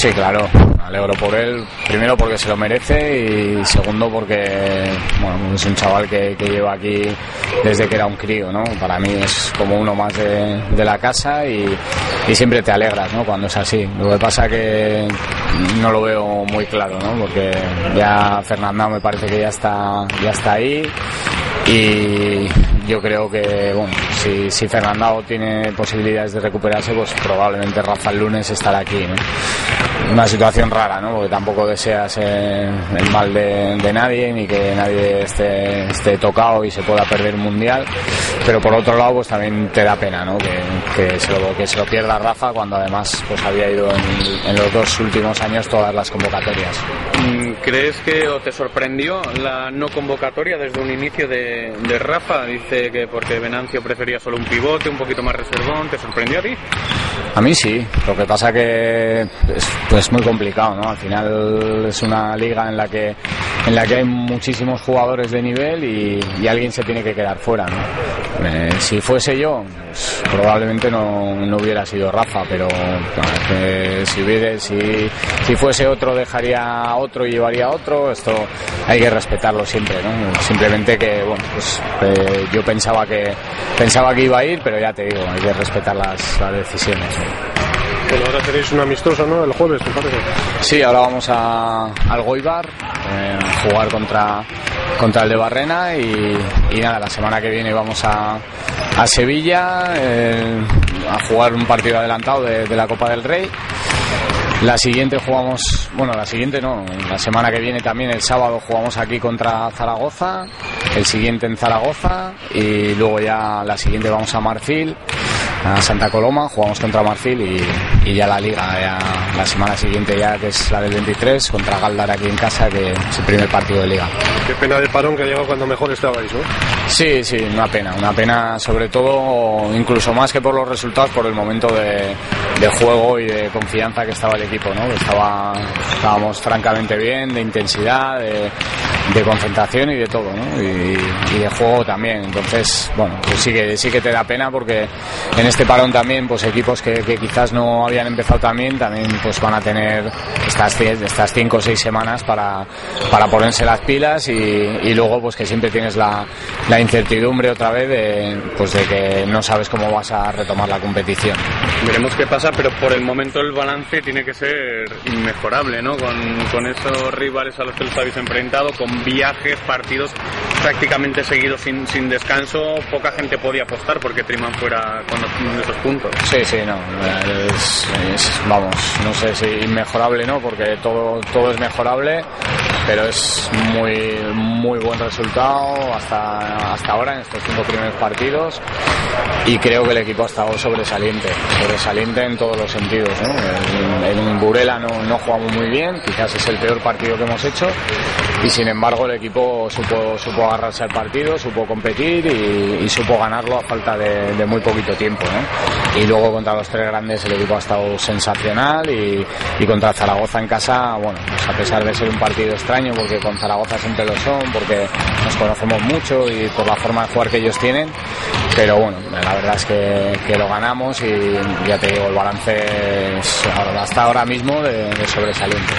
Sí, claro, me alegro por él. Primero porque se lo merece y segundo porque bueno, es un chaval que, que lleva aquí desde que era un crío, ¿no? Para mí es como uno más de, la casa y, siempre te alegras, ¿no? Cuando es así. Lo que pasa que no lo veo muy claro, ¿no? Porque ya Fernando me parece que ya está, ya está ahí y yo creo que si, si Fernandao tiene posibilidades de recuperarse, pues probablemente Rafa el lunes estará aquí. Una situación rara, ¿no? porque tampoco deseas el mal de, nadie ni que nadie esté, esté, tocado y se pueda perder un mundial, pero por otro lado pues también te da pena que, que, se lo, que se lo pierda Rafa cuando además pues había ido en, en los dos últimos años todas las convocatorias. ¿Crees que o te sorprendió la no convocatoria desde un inicio de, de Rafa? Dice que porque Venancio prefería solo un pivote, un poquito más reservón. ¿Te sorprendió a ti? A mí sí, lo que pasa que es pues muy complicado, ¿no? Al final es una liga en la que en la que hay muchísimos jugadores de nivel y, y alguien se tiene que quedar fuera, ¿no? Eh, si fuese yo, pues, probablemente no, no, hubiera sido Rafa, pero eh, si, hubiera, si, si fuese otro dejaría a otro y llevaría a otro, esto hay que respetarlo siempre, ¿no? Simplemente que, bueno, pues eh, yo pensaba que pensaba que iba a ir, pero ya te digo, hay que respetar las, las decisiones. Bueno, ahora tenéis un amistoso, ¿no? El jueves, ¿te parece? Sí, ahora vamos a, al Goibar eh, a jugar contra, contra el de Barrena y, y, nada, la semana que viene vamos a, a Sevilla eh, a jugar un partido adelantado de, de la Copa del Rey. La siguiente jugamos, bueno, la siguiente no, la semana que viene también, el sábado jugamos aquí contra Zaragoza, el siguiente en Zaragoza y luego ya la siguiente vamos a Marfil, a Santa Coloma, jugamos contra Marfil y, y ya la liga, ya la semana siguiente ya que es la del 23 contra Galdar aquí en casa, que es el primer partido de liga. Qué pena de parón que ha llegado cuando mejor estabais, ¿no? Sí, sí, una pena, una pena sobre todo, incluso más que por los resultados, por el momento de, de juego y de confianza que estaba el equipo, ¿no? Estaba, estábamos francamente bien, de intensidad, de, de concentración y de todo, ¿no? Y, y, de juego también. Entonces, bueno, pues sí que, sí que te da pena porque en este parón también, pues equipos que, que quizás no habían empezado también, también pues van a tener estas, estas cinco o seis semanas para, para ponerse las pilas y, y luego pues que siempre tienes la, la incertidumbre otra vez de, pues de que no sabes cómo vas a retomar la competición. Veremos qué pasa, pero por el momento el balance tiene que ser inmejorable, ¿no? Con, con esos rivales a los que los habéis enfrentado, con viajes, partidos prácticamente seguidos sin, sin descanso, poca gente podía apostar porque Triman fuera con esos puntos. Sí, sí, no. Es, es, vamos, no sé si inmejorable no, porque todo, todo es mejorable, pero es muy, muy buen resultado hasta, hasta ahora en estos cinco primeros partidos y creo que el equipo ha estado sobresaliente, sobresaliente en todos los sentidos. En, Burela no, no jugamos muy bien, quizás es el peor partido que hemos hecho y sin embargo el equipo supo, supo agarrarse al partido, supo competir y, supo ganarlo a falta de, muy poquito tiempo. Y luego contra los tres grandes el equipo ha estado sensacional y, y contra Zaragoza en casa, bueno, pues a pesar de ser un partido extraño, porque con Zaragoza siempre lo son, porque nos conocemos mucho y por la forma de jugar que ellos tienen, pero bueno, la verdad es que, que lo ganamos y ya te digo, el balance es hasta ahora mismo de, de sobresaliente.